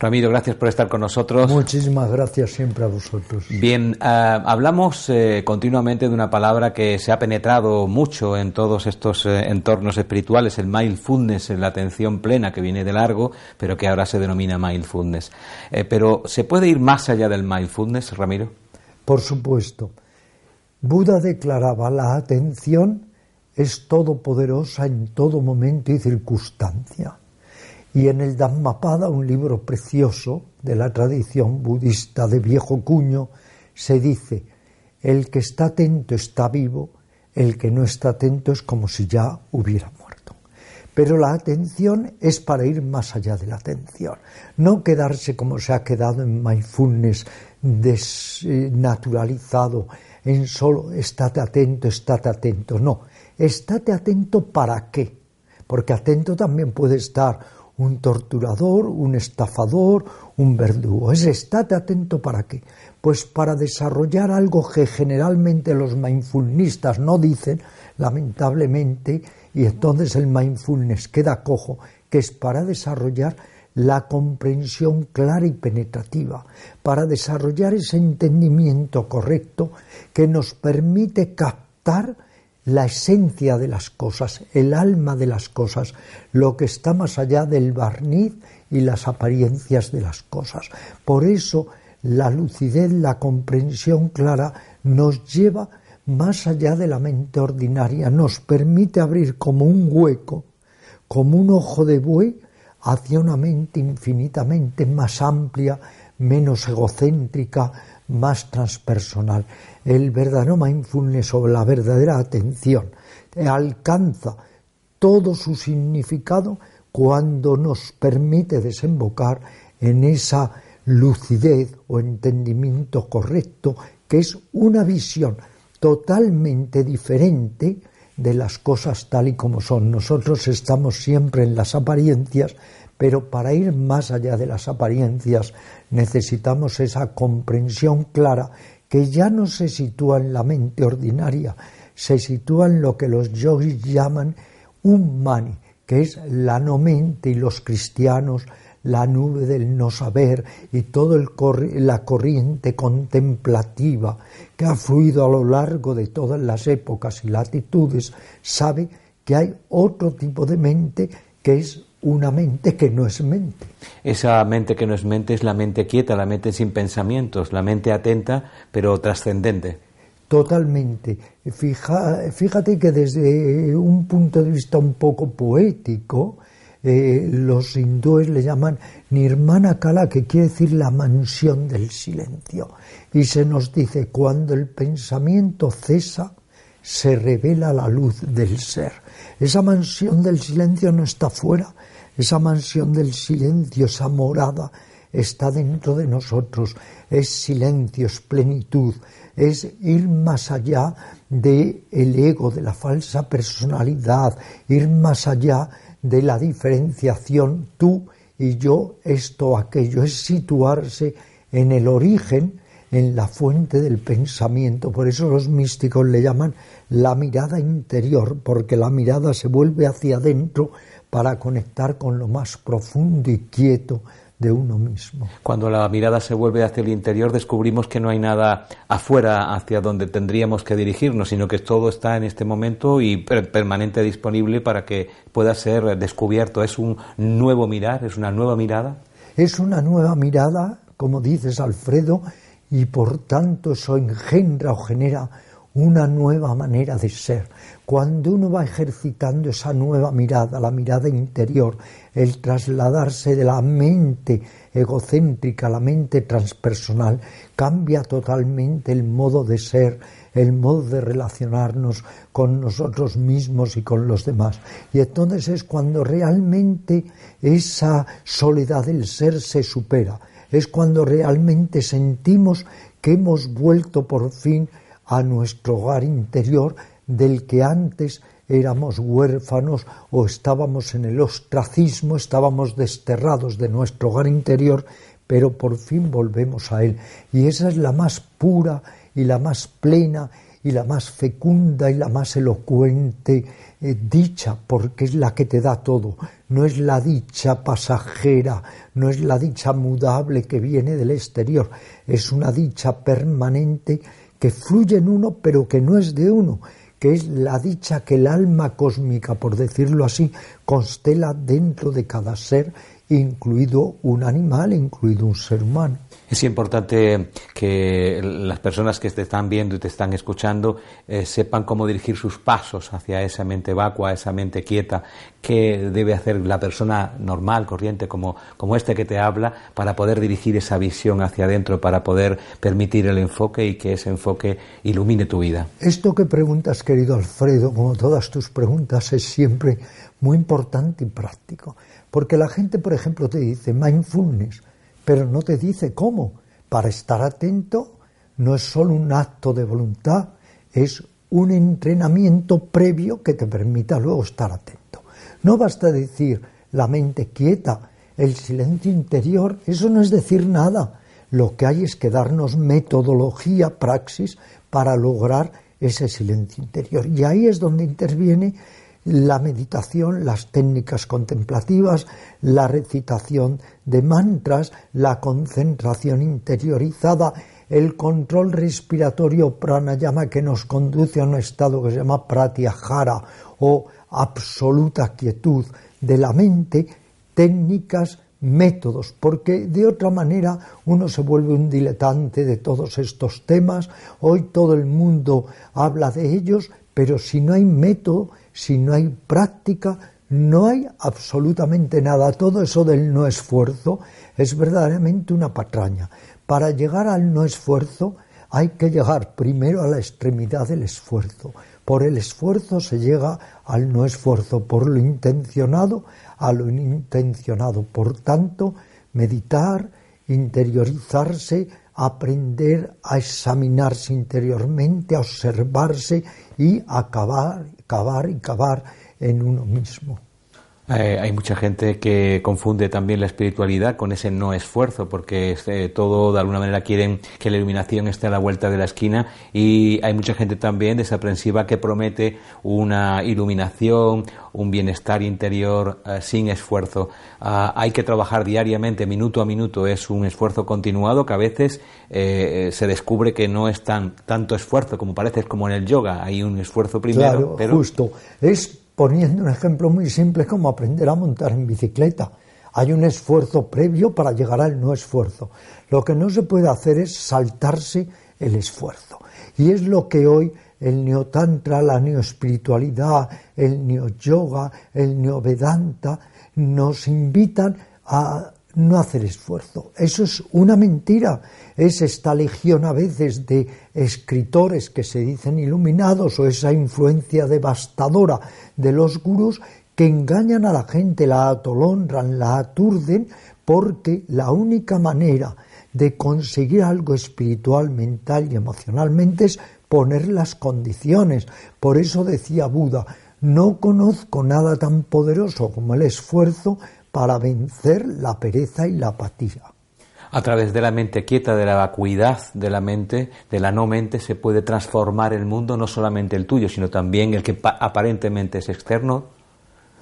Ramiro, gracias por estar con nosotros. Muchísimas gracias siempre a vosotros. Bien, ah, hablamos eh, continuamente de una palabra que se ha penetrado mucho en todos estos eh, entornos espirituales, el mindfulness, la atención plena que viene de largo, pero que ahora se denomina mindfulness. Eh, pero ¿se puede ir más allá del mindfulness, Ramiro? Por supuesto. Buda declaraba la atención es todopoderosa en todo momento y circunstancia. Y en el Dhammapada, un libro precioso de la tradición budista de viejo cuño, se dice, el que está atento está vivo, el que no está atento es como si ya hubiera muerto. Pero la atención es para ir más allá de la atención, no quedarse como se ha quedado en mindfulness desnaturalizado, en solo estate atento, estate atento. No, estate atento para qué, porque atento también puede estar un torturador, un estafador, un verdugo. Es estate atento para qué. Pues para desarrollar algo que generalmente los mindfulnistas no dicen, lamentablemente, y entonces el mindfulness queda cojo, que es para desarrollar la comprensión clara y penetrativa, para desarrollar ese entendimiento correcto que nos permite captar la esencia de las cosas, el alma de las cosas, lo que está más allá del barniz y las apariencias de las cosas. Por eso la lucidez, la comprensión clara nos lleva más allá de la mente ordinaria, nos permite abrir como un hueco, como un ojo de buey, hacia una mente infinitamente más amplia, menos egocéntrica, más transpersonal. El verdadero mindfulness o la verdadera atención alcanza todo su significado cuando nos permite desembocar en esa lucidez o entendimiento correcto que es una visión totalmente diferente de las cosas tal y como son. Nosotros estamos siempre en las apariencias, pero para ir más allá de las apariencias necesitamos esa comprensión clara que ya no se sitúa en la mente ordinaria, se sitúa en lo que los yogis llaman un mani, que es la no mente y los cristianos la nube del no saber y toda la corriente contemplativa que ha fluido a lo largo de todas las épocas y latitudes, sabe que hay otro tipo de mente que es una mente que no es mente. Esa mente que no es mente es la mente quieta, la mente sin pensamientos, la mente atenta pero trascendente. Totalmente. fíjate que desde un punto de vista un poco poético, eh, los hindúes le llaman Nirmana Kala, que quiere decir la mansión del silencio. Y se nos dice, cuando el pensamiento cesa, se revela la luz del ser. Esa mansión del silencio no está fuera, esa mansión del silencio, esa morada, está dentro de nosotros. Es silencio, es plenitud, es ir más allá del el ego, de la falsa personalidad, ir más allá de la diferenciación tú y yo, esto, aquello, es situarse en el origen, en la fuente del pensamiento. Por eso los místicos le llaman la mirada interior, porque la mirada se vuelve hacia adentro para conectar con lo más profundo y quieto de uno mismo. Cuando la mirada se vuelve hacia el interior, descubrimos que no hay nada afuera hacia donde tendríamos que dirigirnos, sino que todo está en este momento y permanente disponible para que pueda ser descubierto. ¿Es un nuevo mirar? ¿Es una nueva mirada? Es una nueva mirada, como dices Alfredo, y por tanto eso engendra o genera una nueva manera de ser. Cuando uno va ejercitando esa nueva mirada, la mirada interior, el trasladarse de la mente egocéntrica a la mente transpersonal, cambia totalmente el modo de ser, el modo de relacionarnos con nosotros mismos y con los demás. Y entonces es cuando realmente esa soledad del ser se supera, es cuando realmente sentimos que hemos vuelto por fin a nuestro hogar interior del que antes éramos huérfanos o estábamos en el ostracismo, estábamos desterrados de nuestro hogar interior, pero por fin volvemos a él. Y esa es la más pura y la más plena y la más fecunda y la más elocuente eh, dicha, porque es la que te da todo. No es la dicha pasajera, no es la dicha mudable que viene del exterior, es una dicha permanente que fluye en uno, pero que no es de uno, que es la dicha que el alma cósmica, por decirlo así, constela dentro de cada ser, incluido un animal, incluido un ser humano. Es importante que las personas que te están viendo y te están escuchando eh, sepan cómo dirigir sus pasos hacia esa mente vacua, esa mente quieta, qué debe hacer la persona normal, corriente, como, como este que te habla, para poder dirigir esa visión hacia adentro, para poder permitir el enfoque y que ese enfoque ilumine tu vida. Esto que preguntas, querido Alfredo, como todas tus preguntas, es siempre muy importante y práctico. Porque la gente, por ejemplo, te dice mindfulness pero no te dice cómo. Para estar atento no es solo un acto de voluntad, es un entrenamiento previo que te permita luego estar atento. No basta decir la mente quieta, el silencio interior, eso no es decir nada. Lo que hay es que darnos metodología, praxis, para lograr ese silencio interior. Y ahí es donde interviene la meditación, las técnicas contemplativas, la recitación de mantras, la concentración interiorizada, el control respiratorio pranayama que nos conduce a un estado que se llama pratyahara o absoluta quietud de la mente, técnicas, métodos, porque de otra manera uno se vuelve un diletante de todos estos temas, hoy todo el mundo habla de ellos, pero si no hay método, si no hay práctica, no hay absolutamente nada. Todo eso del no esfuerzo es verdaderamente una patraña. Para llegar al no esfuerzo hay que llegar primero a la extremidad del esfuerzo. Por el esfuerzo se llega al no esfuerzo, por lo intencionado a lo inintencionado. Por tanto, meditar, interiorizarse, aprender a examinarse interiormente, a observarse y acabar, cavar y cavar en uno mismo. Eh, hay mucha gente que confunde también la espiritualidad con ese no esfuerzo, porque este, todo de alguna manera quieren que la iluminación esté a la vuelta de la esquina y hay mucha gente también desaprensiva que promete una iluminación, un bienestar interior eh, sin esfuerzo. Ah, hay que trabajar diariamente, minuto a minuto, es un esfuerzo continuado que a veces eh, se descubre que no es tan, tanto esfuerzo como parece, como en el yoga, hay un esfuerzo primero. Claro, pero... justo. Es poniendo un ejemplo muy simple como aprender a montar en bicicleta. Hay un esfuerzo previo para llegar al no esfuerzo. Lo que no se puede hacer es saltarse el esfuerzo. Y es lo que hoy el neotantra, la neoespiritualidad, el neoyoga, el neovedanta nos invitan a no hacer esfuerzo. Eso es una mentira. Es esta legión a veces de escritores que se dicen iluminados o esa influencia devastadora de los gurús que engañan a la gente, la atolonran, la aturden, porque la única manera de conseguir algo espiritual, mental y emocionalmente es poner las condiciones. Por eso decía Buda, no conozco nada tan poderoso como el esfuerzo para vencer la pereza y la apatía. A través de la mente quieta, de la vacuidad de la mente, de la no mente, se puede transformar el mundo, no solamente el tuyo, sino también el que aparentemente es externo.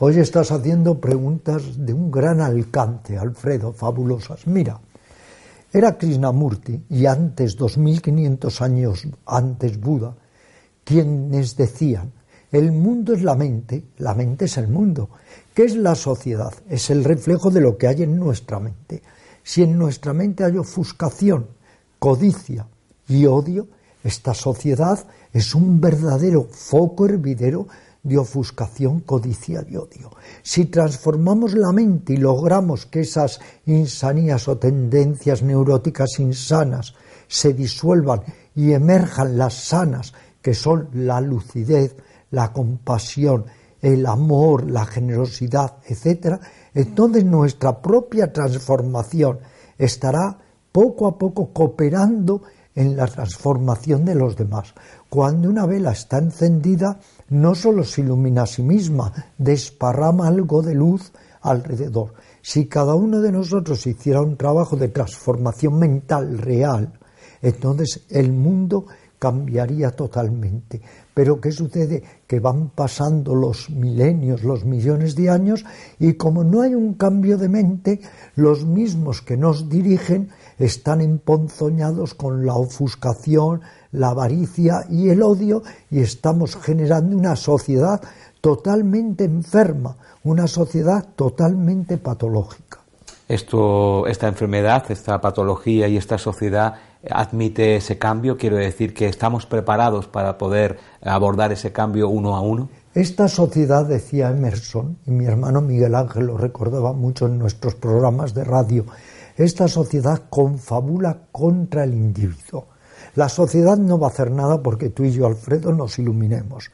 Hoy estás haciendo preguntas de un gran alcance, Alfredo, fabulosas. Mira, era Krishnamurti y antes, 2500 años antes Buda, quienes decían, el mundo es la mente, la mente es el mundo. ¿Qué es la sociedad? Es el reflejo de lo que hay en nuestra mente. Si en nuestra mente hay ofuscación, codicia y odio, esta sociedad es un verdadero foco hervidero de ofuscación, codicia y odio. Si transformamos la mente y logramos que esas insanías o tendencias neuróticas insanas se disuelvan y emerjan las sanas, que son la lucidez, la compasión, el amor, la generosidad, etc., entonces nuestra propia transformación estará poco a poco cooperando en la transformación de los demás. Cuando una vela está encendida, no solo se ilumina a sí misma, desparrama algo de luz alrededor. Si cada uno de nosotros hiciera un trabajo de transformación mental real, entonces el mundo cambiaría totalmente. Pero ¿qué sucede? Que van pasando los milenios, los millones de años, y como no hay un cambio de mente, los mismos que nos dirigen están emponzoñados con la ofuscación, la avaricia y el odio, y estamos generando una sociedad totalmente enferma, una sociedad totalmente patológica. Esta enfermedad, esta patología y esta sociedad admite ese cambio? Quiero decir que estamos preparados para poder abordar ese cambio uno a uno. Esta sociedad, decía Emerson, y mi hermano Miguel Ángel lo recordaba mucho en nuestros programas de radio, esta sociedad confabula contra el individuo. La sociedad no va a hacer nada porque tú y yo, Alfredo, nos iluminemos.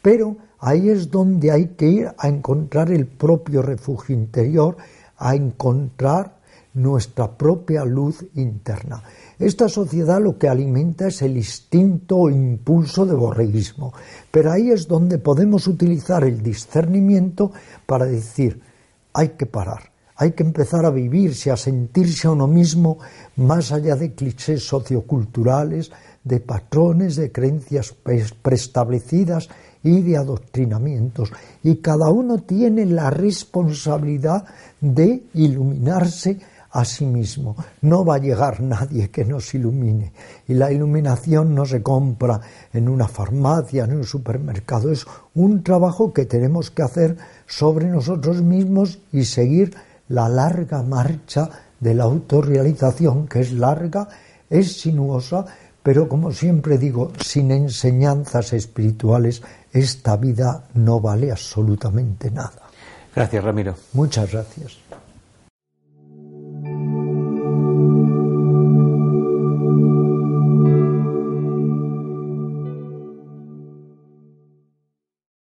Pero ahí es donde hay que ir a encontrar el propio refugio interior, a encontrar nuestra propia luz interna. Esta sociedad lo que alimenta es el instinto o impulso de borreguismo, pero ahí es donde podemos utilizar el discernimiento para decir, hay que parar, hay que empezar a vivirse, a sentirse a uno mismo más allá de clichés socioculturales, de patrones, de creencias preestablecidas y de adoctrinamientos. Y cada uno tiene la responsabilidad de iluminarse a sí mismo. No va a llegar nadie que nos ilumine. Y la iluminación no se compra en una farmacia, en un supermercado. Es un trabajo que tenemos que hacer sobre nosotros mismos y seguir la larga marcha de la autorrealización, que es larga, es sinuosa, pero como siempre digo, sin enseñanzas espirituales, esta vida no vale absolutamente nada. Gracias, Ramiro. Muchas gracias.